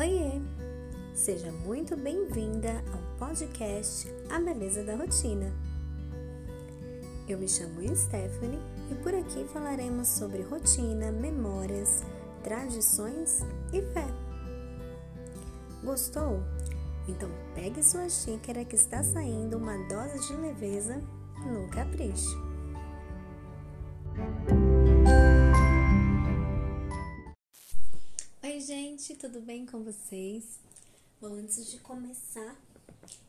Oiê! Seja muito bem-vinda ao podcast A Beleza da Rotina. Eu me chamo Stephanie e por aqui falaremos sobre rotina, memórias, tradições e fé. Gostou? Então pegue sua xícara que está saindo uma dose de leveza no capricho. Tudo bem com vocês? Bom, antes de começar,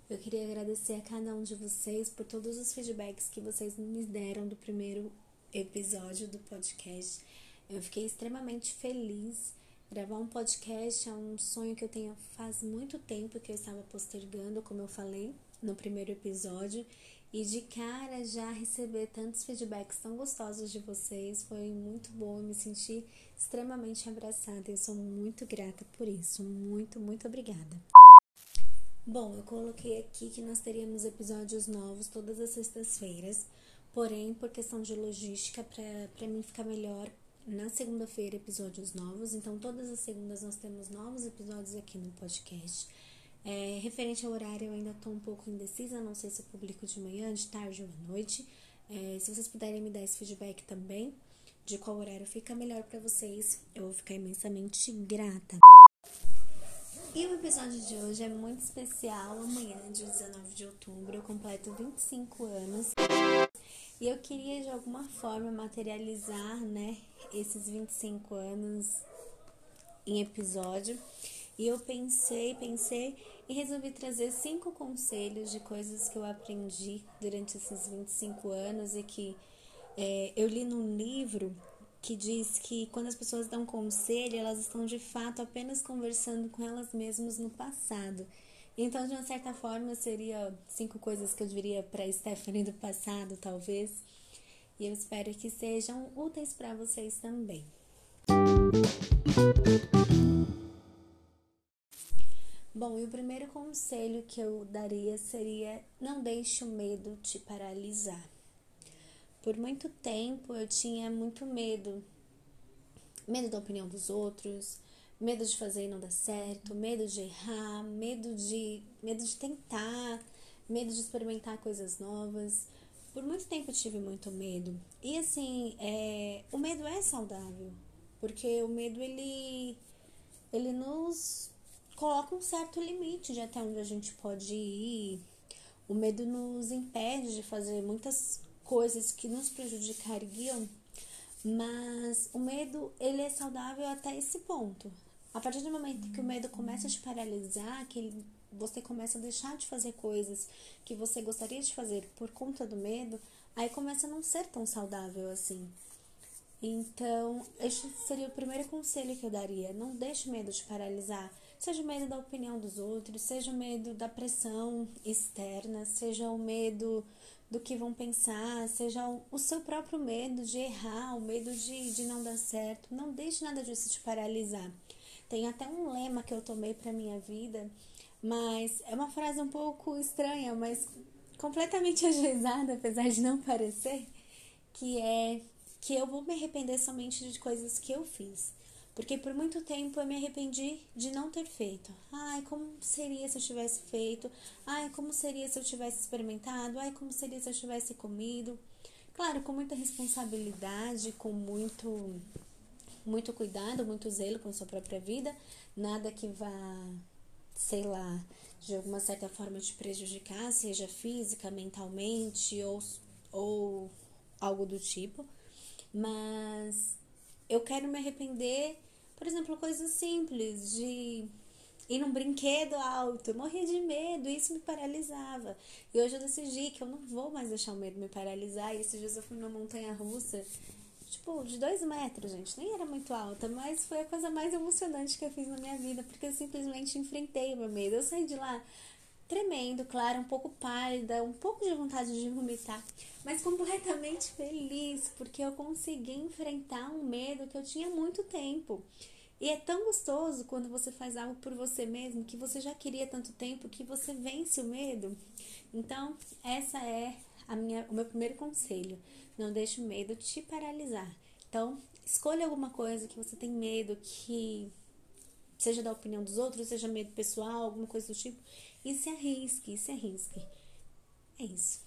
eu queria agradecer a cada um de vocês por todos os feedbacks que vocês me deram do primeiro episódio do podcast. Eu fiquei extremamente feliz. Gravar um podcast é um sonho que eu tenho faz muito tempo que eu estava postergando, como eu falei no primeiro episódio, e de cara já receber tantos feedbacks tão gostosos de vocês foi muito bom. Eu me senti extremamente abraçada e sou muito grata por isso. Muito, muito obrigada. Bom, eu coloquei aqui que nós teríamos episódios novos todas as sextas-feiras, porém, por questão de logística, para mim ficar melhor, na segunda-feira episódios novos. Então, todas as segundas nós temos novos episódios aqui no podcast. É, referente ao horário, eu ainda estou um pouco indecisa, não sei se eu publico de manhã, de tarde ou à noite. É, se vocês puderem me dar esse feedback também, de qual horário fica melhor para vocês, eu vou ficar imensamente grata. E o episódio de hoje é muito especial. Amanhã, dia 19 de outubro, eu completo 25 anos. E eu queria de alguma forma materializar, né, esses 25 anos em episódio. E eu pensei, pensei e resolvi trazer cinco conselhos de coisas que eu aprendi durante esses 25 anos e que é, eu li num livro que diz que quando as pessoas dão conselho, elas estão de fato apenas conversando com elas mesmas no passado. Então, de uma certa forma, seria cinco coisas que eu diria para Stephanie do passado, talvez. E eu espero que sejam úteis para vocês também. Bom, e o primeiro conselho que eu daria seria: não deixe o medo te paralisar. Por muito tempo eu tinha muito medo. Medo da opinião dos outros, medo de fazer e não dar certo, medo de errar, medo de, medo de tentar, medo de experimentar coisas novas. Por muito tempo eu tive muito medo. E assim, é, o medo é saudável, porque o medo ele, ele nos coloca um certo limite de até onde a gente pode ir. O medo nos impede de fazer muitas coisas que nos prejudicariam, mas o medo ele é saudável até esse ponto. A partir do momento que o medo começa a te paralisar, que você começa a deixar de fazer coisas que você gostaria de fazer por conta do medo, aí começa a não ser tão saudável assim. Então, este seria o primeiro conselho que eu daria. Não deixe o medo te paralisar. Seja o medo da opinião dos outros, seja o medo da pressão externa, seja o medo do que vão pensar, seja o seu próprio medo de errar, o medo de, de não dar certo. Não deixe nada disso te paralisar. Tem até um lema que eu tomei para minha vida, mas é uma frase um pouco estranha, mas completamente ajuizada, apesar de não parecer, que é que eu vou me arrepender somente de coisas que eu fiz. Porque por muito tempo eu me arrependi de não ter feito. Ai, como seria se eu tivesse feito? Ai, como seria se eu tivesse experimentado? Ai, como seria se eu tivesse comido? Claro, com muita responsabilidade, com muito muito cuidado, muito zelo com sua própria vida, nada que vá, sei lá, de alguma certa forma te prejudicar, seja física, mentalmente ou, ou algo do tipo. Mas eu quero me arrepender, por exemplo, coisas simples, de ir num brinquedo alto. Eu morria de medo, isso me paralisava. E hoje eu decidi que eu não vou mais deixar o medo me paralisar. E esses dias eu fui numa montanha russa, tipo, de dois metros, gente. Nem era muito alta, mas foi a coisa mais emocionante que eu fiz na minha vida, porque eu simplesmente enfrentei o meu medo. Eu saí de lá tremendo, claro, um pouco pálida, um pouco de vontade de vomitar, mas completamente feliz porque eu consegui enfrentar um medo que eu tinha muito tempo. E é tão gostoso quando você faz algo por você mesmo que você já queria tanto tempo que você vence o medo. Então, essa é a minha, o meu primeiro conselho. Não deixe o medo te paralisar. Então, escolha alguma coisa que você tem medo, que seja da opinião dos outros, seja medo pessoal, alguma coisa do tipo. E se arrisque, se arrisque. É isso.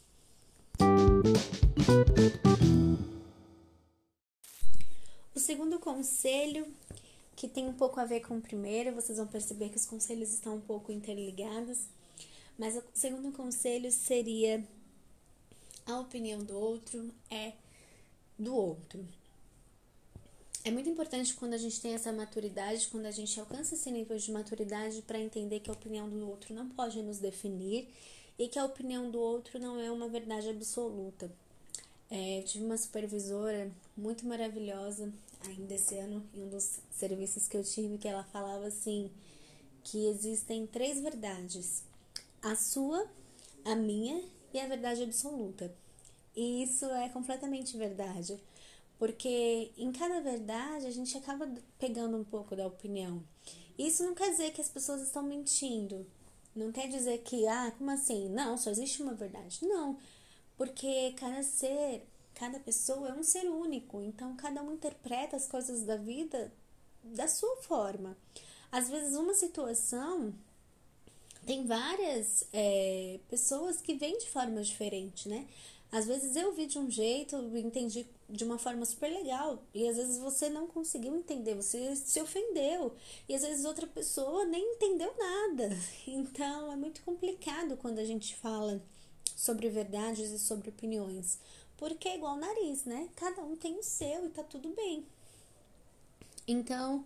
O segundo conselho, que tem um pouco a ver com o primeiro, vocês vão perceber que os conselhos estão um pouco interligados. Mas o segundo conselho seria a opinião do outro é do outro. É muito importante quando a gente tem essa maturidade, quando a gente alcança esse nível de maturidade para entender que a opinião do outro não pode nos definir e que a opinião do outro não é uma verdade absoluta. É, eu tive uma supervisora muito maravilhosa ainda esse ano, em um dos serviços que eu tive, que ela falava assim: que existem três verdades: a sua, a minha e a verdade absoluta. E isso é completamente verdade. Porque em cada verdade a gente acaba pegando um pouco da opinião. Isso não quer dizer que as pessoas estão mentindo. Não quer dizer que, ah, como assim? Não, só existe uma verdade. Não. Porque cada ser, cada pessoa é um ser único. Então cada um interpreta as coisas da vida da sua forma. Às vezes uma situação tem várias é, pessoas que vêm de forma diferente, né? Às vezes eu vi de um jeito, entendi de uma forma super legal, e às vezes você não conseguiu entender, você se ofendeu, e às vezes outra pessoa nem entendeu nada. Então é muito complicado quando a gente fala sobre verdades e sobre opiniões, porque é igual nariz, né? Cada um tem o seu e tá tudo bem. Então,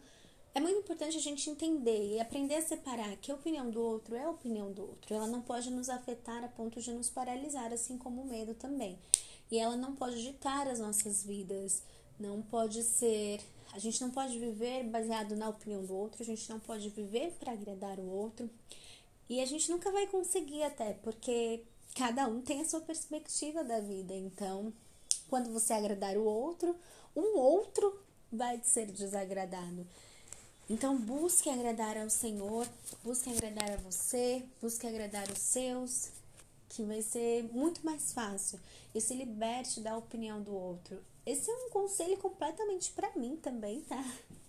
é muito importante a gente entender e aprender a separar que a opinião do outro é a opinião do outro. Ela não pode nos afetar a ponto de nos paralisar, assim como o medo também. E ela não pode ditar as nossas vidas. Não pode ser. A gente não pode viver baseado na opinião do outro, a gente não pode viver para agradar o outro. E a gente nunca vai conseguir, até, porque cada um tem a sua perspectiva da vida. Então, quando você agradar o outro, um outro vai ser desagradado. Então, busque agradar ao Senhor, busque agradar a você, busque agradar os seus, que vai ser muito mais fácil. E se liberte da opinião do outro. Esse é um conselho completamente para mim também, tá?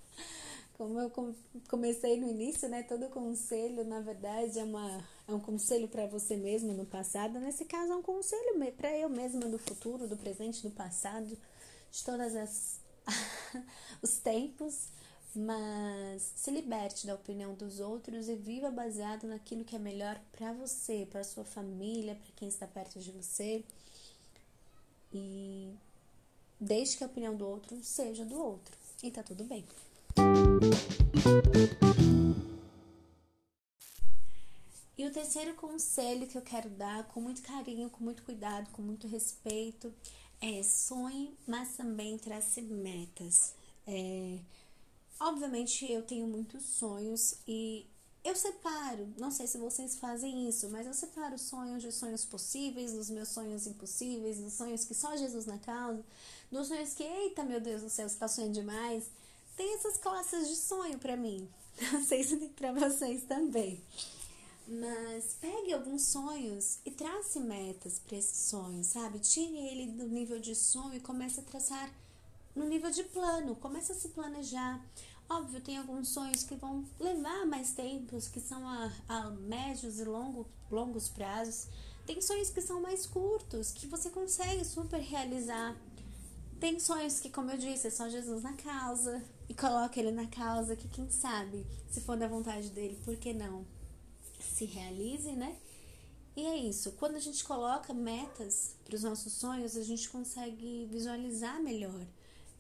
Como eu comecei no início, né? Todo conselho, na verdade, é, uma, é um conselho para você mesmo no passado. Nesse caso, é um conselho para eu mesma do futuro, do presente, do passado, de todas as os tempos mas se liberte da opinião dos outros e viva baseado naquilo que é melhor para você, para sua família, para quem está perto de você. E deixe que a opinião do outro seja do outro. E tá tudo bem. E o terceiro conselho que eu quero dar com muito carinho, com muito cuidado, com muito respeito é sonhe, mas também trace metas. É, Obviamente eu tenho muitos sonhos e eu separo, não sei se vocês fazem isso, mas eu separo sonhos de sonhos possíveis, dos meus sonhos impossíveis, dos sonhos que só Jesus na causa, dos sonhos que, eita meu Deus do céu, você tá sonhando demais. Tem essas classes de sonho para mim. Não sei se tem pra vocês também. Mas pegue alguns sonhos e trace metas para esses sonhos, sabe? Tire ele do nível de sonho e comece a traçar no nível de plano. Comece a se planejar. Óbvio, tem alguns sonhos que vão levar mais tempos, que são a, a médios e longo, longos prazos. Tem sonhos que são mais curtos, que você consegue super realizar. Tem sonhos que, como eu disse, é só Jesus na causa e coloca ele na causa, que quem sabe, se for da vontade dele, por que não? Se realize, né? E é isso. Quando a gente coloca metas para os nossos sonhos, a gente consegue visualizar melhor.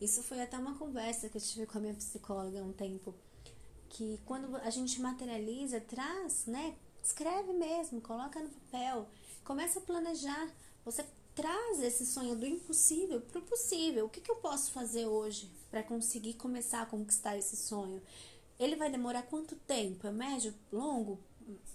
Isso foi até uma conversa que eu tive com a minha psicóloga há um tempo. Que quando a gente materializa, traz, né? Escreve mesmo, coloca no papel, começa a planejar. Você traz esse sonho do impossível para o possível. O que, que eu posso fazer hoje para conseguir começar a conquistar esse sonho? Ele vai demorar quanto tempo? É médio, longo?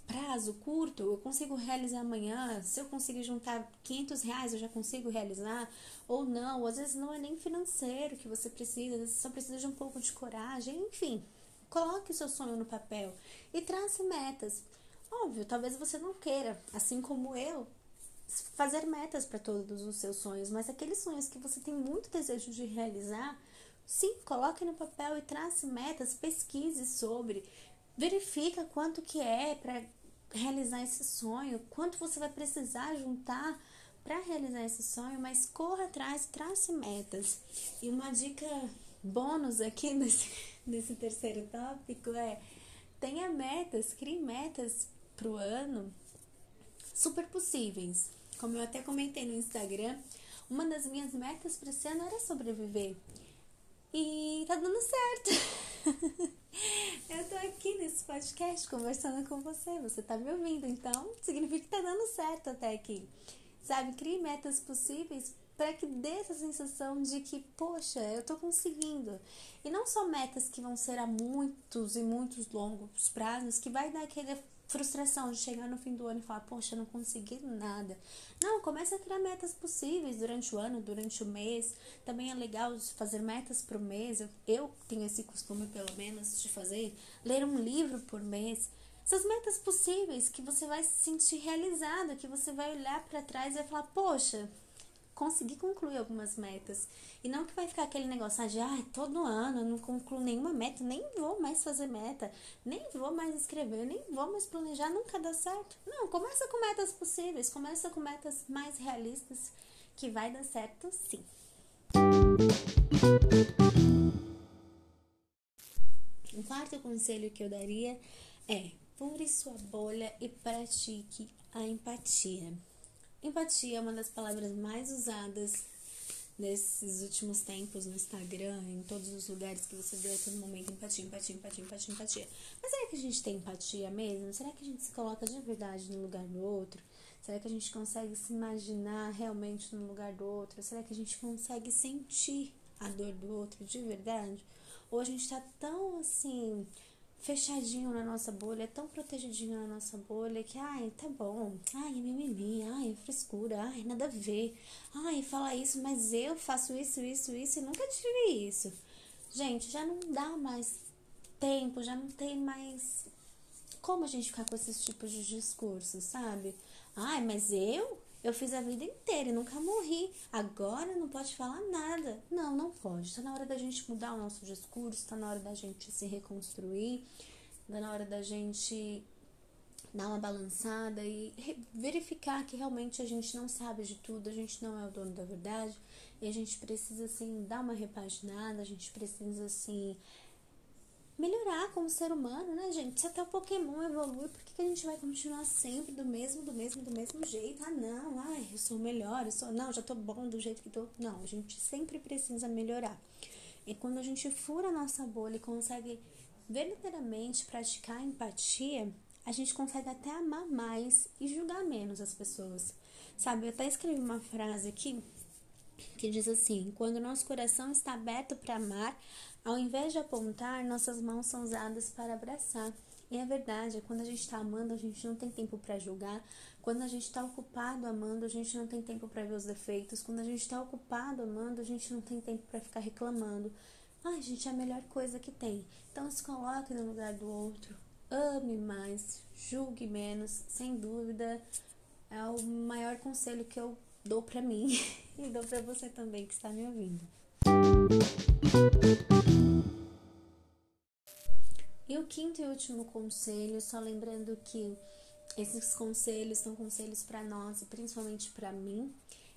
Prazo curto, eu consigo realizar amanhã, se eu conseguir juntar 500 reais, eu já consigo realizar, ou não, às vezes não é nem financeiro que você precisa, você só precisa de um pouco de coragem, enfim, coloque o seu sonho no papel e trace metas. Óbvio, talvez você não queira, assim como eu, fazer metas para todos os seus sonhos, mas aqueles sonhos que você tem muito desejo de realizar, sim, coloque no papel e trace metas, pesquise sobre, verifica quanto que é para realizar esse sonho, quanto você vai precisar juntar para realizar esse sonho, mas corra atrás, trace metas. E uma dica bônus aqui nesse, nesse terceiro tópico é tenha metas, crie metas pro ano super possíveis. Como eu até comentei no Instagram, uma das minhas metas para esse ano era sobreviver. E tá dando certo. eu tô aqui nesse podcast conversando com você, você tá me ouvindo, então significa que tá dando certo até aqui. Sabe, crie metas possíveis para que dê essa sensação de que, poxa, eu tô conseguindo. E não só metas que vão ser a muitos e muitos longos prazos, que vai dar aquele frustração de chegar no fim do ano e falar, poxa, não consegui nada. Não, comece a criar metas possíveis durante o ano, durante o mês. Também é legal fazer metas por mês. Eu, eu tenho esse costume, pelo menos, de fazer, ler um livro por mês. Essas metas possíveis que você vai se sentir realizada, que você vai olhar para trás e vai falar, poxa, conseguir concluir algumas metas. E não que vai ficar aquele negócio de, ah, todo ano eu não concluo nenhuma meta, nem vou mais fazer meta, nem vou mais escrever, nem vou mais planejar, nunca dá certo. Não, começa com metas possíveis, começa com metas mais realistas, que vai dar certo sim. Um quarto conselho que eu daria é: fure sua bolha e pratique a empatia. Empatia é uma das palavras mais usadas nesses últimos tempos no Instagram, em todos os lugares que você vê a todo momento empatia, empatia, empatia, empatia, empatia. Mas será que a gente tem empatia mesmo? Será que a gente se coloca de verdade no lugar do outro? Será que a gente consegue se imaginar realmente no lugar do outro? Será que a gente consegue sentir a dor do outro de verdade? Ou a gente tá tão assim fechadinho na nossa bolha, tão protegidinho na nossa bolha que, ai, tá bom, ai, mimimi, ai, frescura, ai, nada a ver, ai, fala isso, mas eu faço isso, isso, isso e nunca tive isso. Gente, já não dá mais tempo, já não tem mais como a gente ficar com esses tipos de discursos, sabe? Ai, mas eu eu fiz a vida inteira e nunca morri. Agora não pode falar nada. Não, não pode. Está na hora da gente mudar o nosso discurso, está na hora da gente se reconstruir, está na hora da gente dar uma balançada e verificar que realmente a gente não sabe de tudo, a gente não é o dono da verdade e a gente precisa assim dar uma repaginada, a gente precisa assim melhorar como ser humano, né, gente? Se até o Pokémon evolui, por que, que a gente vai continuar sempre do mesmo, do mesmo, do mesmo jeito? Ah, não, ai, eu sou melhor, eu sou. Não, já tô bom do jeito que tô. Não, a gente sempre precisa melhorar. E quando a gente fura a nossa bolha e consegue verdadeiramente praticar empatia, a gente consegue até amar mais e julgar menos as pessoas. Sabe, eu até escrevi uma frase aqui que diz assim: quando nosso coração está aberto para amar, ao invés de apontar, nossas mãos são usadas para abraçar. E é verdade, quando a gente está amando, a gente não tem tempo para julgar. Quando a gente está ocupado amando, a gente não tem tempo para ver os defeitos. Quando a gente está ocupado amando, a gente não tem tempo para ficar reclamando. Ai, gente, é a melhor coisa que tem. Então se coloque no lugar do outro. Ame mais, julgue menos, sem dúvida. É o maior conselho que eu dou para mim e dou para você também que está me ouvindo. E o quinto e último conselho, só lembrando que esses conselhos são conselhos para nós e principalmente para mim.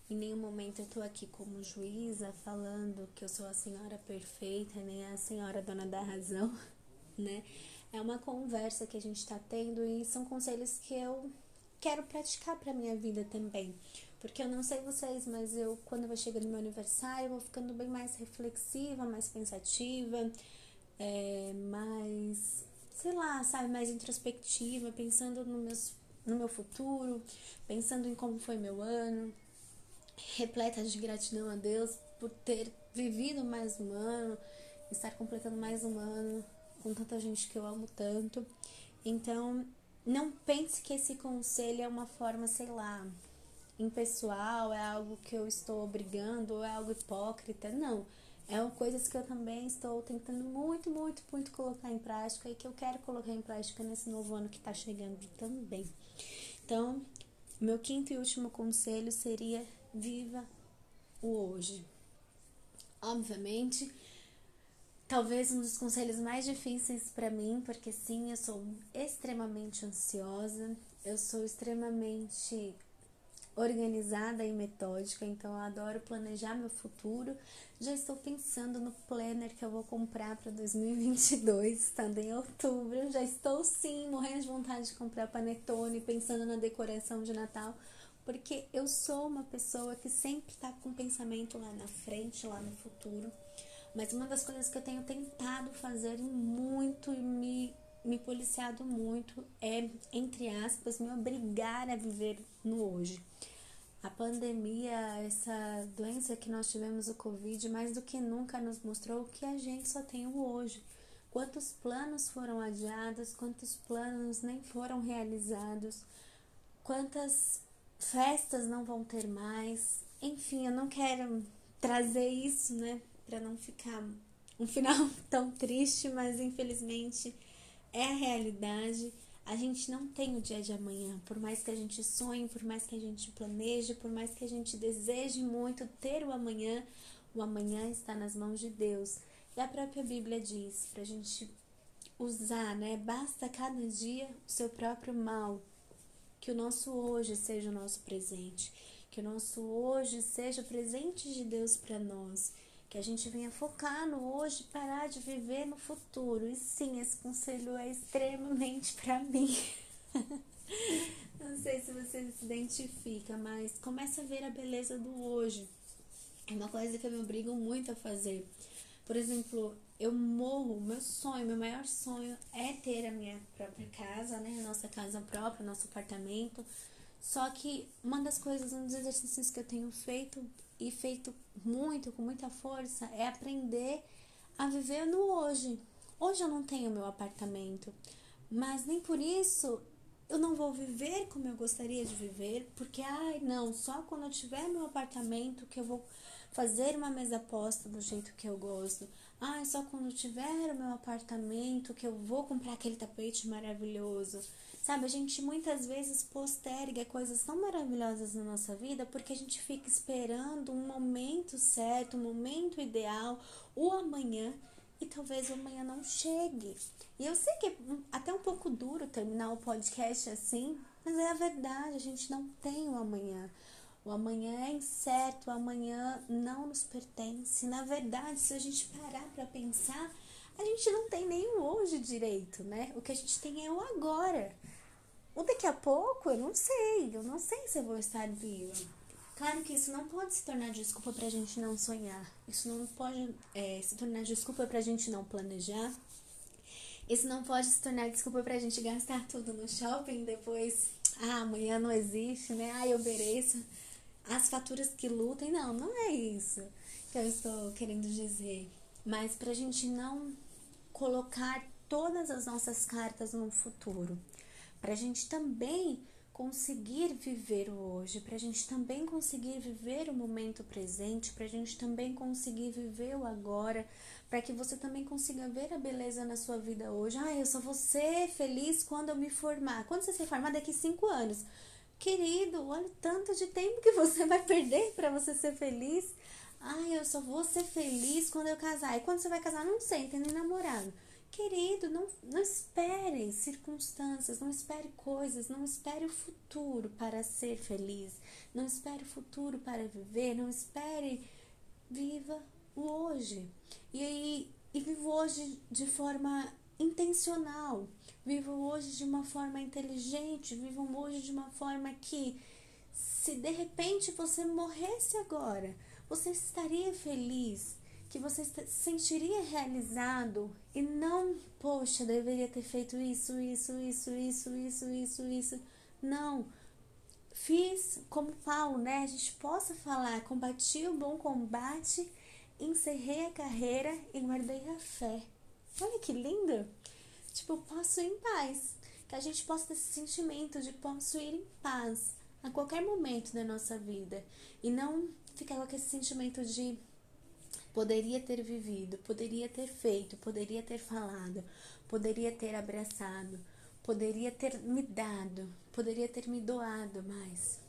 Em nenhum momento eu tô aqui como juíza falando que eu sou a senhora perfeita, nem a senhora dona da razão, né? É uma conversa que a gente tá tendo e são conselhos que eu quero praticar para minha vida também. Porque eu não sei vocês, mas eu, quando vai chegando meu aniversário, eu vou ficando bem mais reflexiva, mais pensativa, é, mais, sei lá, sabe, mais introspectiva, pensando no, meus, no meu futuro, pensando em como foi meu ano, repleta de gratidão a Deus por ter vivido mais um ano, estar completando mais um ano com tanta gente que eu amo tanto. Então, não pense que esse conselho é uma forma, sei lá, impessoal, é algo que eu estou obrigando, ou é algo hipócrita. Não. É coisas que eu também estou tentando muito, muito, muito colocar em prática e que eu quero colocar em prática nesse novo ano que está chegando também. Então, meu quinto e último conselho seria: viva o hoje. Obviamente, talvez um dos conselhos mais difíceis para mim, porque sim, eu sou extremamente ansiosa, eu sou extremamente organizada e metódica, então eu adoro planejar meu futuro. Já estou pensando no planner que eu vou comprar para 2022, estando em outubro. Já estou sim morrendo de vontade de comprar panetone, pensando na decoração de Natal, porque eu sou uma pessoa que sempre está com pensamento lá na frente, lá no futuro. Mas uma das coisas que eu tenho tentado fazer muito e me, me policiado muito é, entre aspas, me obrigar a viver no hoje. A pandemia, essa doença que nós tivemos, o Covid, mais do que nunca nos mostrou que a gente só tem o hoje. Quantos planos foram adiados, quantos planos nem foram realizados, quantas festas não vão ter mais. Enfim, eu não quero trazer isso, né, para não ficar um final tão triste, mas infelizmente é a realidade. A gente não tem o dia de amanhã, por mais que a gente sonhe, por mais que a gente planeje, por mais que a gente deseje muito ter o amanhã, o amanhã está nas mãos de Deus. E a própria Bíblia diz para a gente usar, né? Basta cada dia o seu próprio mal. Que o nosso hoje seja o nosso presente. Que o nosso hoje seja o presente de Deus para nós que a gente venha focar no hoje, parar de viver no futuro. E sim, esse conselho é extremamente para mim. Não sei se você se identifica, mas comece a ver a beleza do hoje. É uma coisa que eu me obrigo muito a fazer. Por exemplo, eu morro, meu sonho, meu maior sonho é ter a minha própria casa, né? Nossa casa própria, nosso apartamento. Só que uma das coisas, um dos exercícios que eu tenho feito e feito muito, com muita força, é aprender a viver no hoje. Hoje eu não tenho meu apartamento, mas nem por isso eu não vou viver como eu gostaria de viver, porque ai, não, só quando eu tiver meu apartamento que eu vou fazer uma mesa posta do jeito que eu gosto. Ai, só quando tiver o meu apartamento que eu vou comprar aquele tapete maravilhoso. Sabe, a gente muitas vezes posterga coisas tão maravilhosas na nossa vida porque a gente fica esperando um momento certo, um momento ideal, o amanhã, e talvez o amanhã não chegue. E eu sei que é até um pouco duro terminar o podcast assim, mas é a verdade, a gente não tem o amanhã. O amanhã é incerto, o amanhã não nos pertence. Na verdade, se a gente parar para pensar, a gente não tem nem o hoje direito, né? O que a gente tem é o agora. O daqui a pouco, eu não sei, eu não sei se eu vou estar viva. Claro que isso não pode se tornar desculpa pra gente não sonhar. Isso não pode é, se tornar desculpa pra gente não planejar. Isso não pode se tornar desculpa pra gente gastar tudo no shopping depois. Ah, amanhã não existe, né? Ah, eu mereço. As faturas que lutem. Não, não é isso que eu estou querendo dizer. Mas pra gente não colocar todas as nossas cartas no futuro para a gente também conseguir viver o hoje, para a gente também conseguir viver o momento presente, para a gente também conseguir viver o agora, para que você também consiga ver a beleza na sua vida hoje. Ah, eu só vou ser feliz quando eu me formar. Quando você se formar daqui cinco anos? Querido, olha o tanto de tempo que você vai perder para você ser feliz. Ah, eu só vou ser feliz quando eu casar. E quando você vai casar, não sei, tem nem namorado. Querido, não, não espere circunstâncias, não espere coisas, não espere o futuro para ser feliz, não espere o futuro para viver, não espere, viva o hoje. E aí, e viva hoje de forma intencional, viva hoje de uma forma inteligente, viva hoje de uma forma que, se de repente você morresse agora, você estaria feliz que você se sentiria realizado e não, poxa, deveria ter feito isso, isso, isso, isso, isso, isso, isso. Não. Fiz como Paulo, né? A gente possa falar, combati o bom combate, encerrei a carreira e guardei a fé. Olha que lindo! Tipo, posso ir em paz. Que a gente possa ter esse sentimento de posso ir em paz a qualquer momento da nossa vida. E não ficar com esse sentimento de Poderia ter vivido, poderia ter feito, poderia ter falado, poderia ter abraçado, poderia ter me dado, poderia ter me doado mais.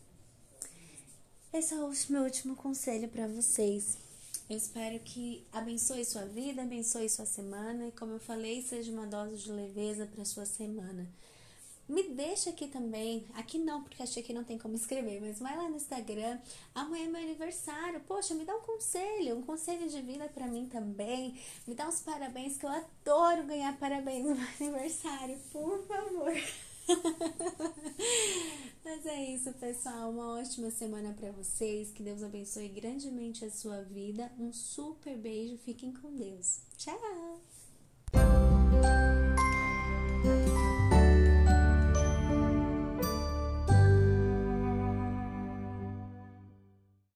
Esse é o meu último conselho para vocês. Eu espero que abençoe sua vida, abençoe sua semana e, como eu falei, seja uma dose de leveza para sua semana. Me deixa aqui também, aqui não, porque achei que não tem como escrever, mas vai lá no Instagram. Amanhã é meu aniversário. Poxa, me dá um conselho, um conselho de vida para mim também. Me dá uns parabéns, que eu adoro ganhar parabéns no meu aniversário, por favor. Mas é isso, pessoal. Uma ótima semana para vocês. Que Deus abençoe grandemente a sua vida. Um super beijo. Fiquem com Deus. Tchau.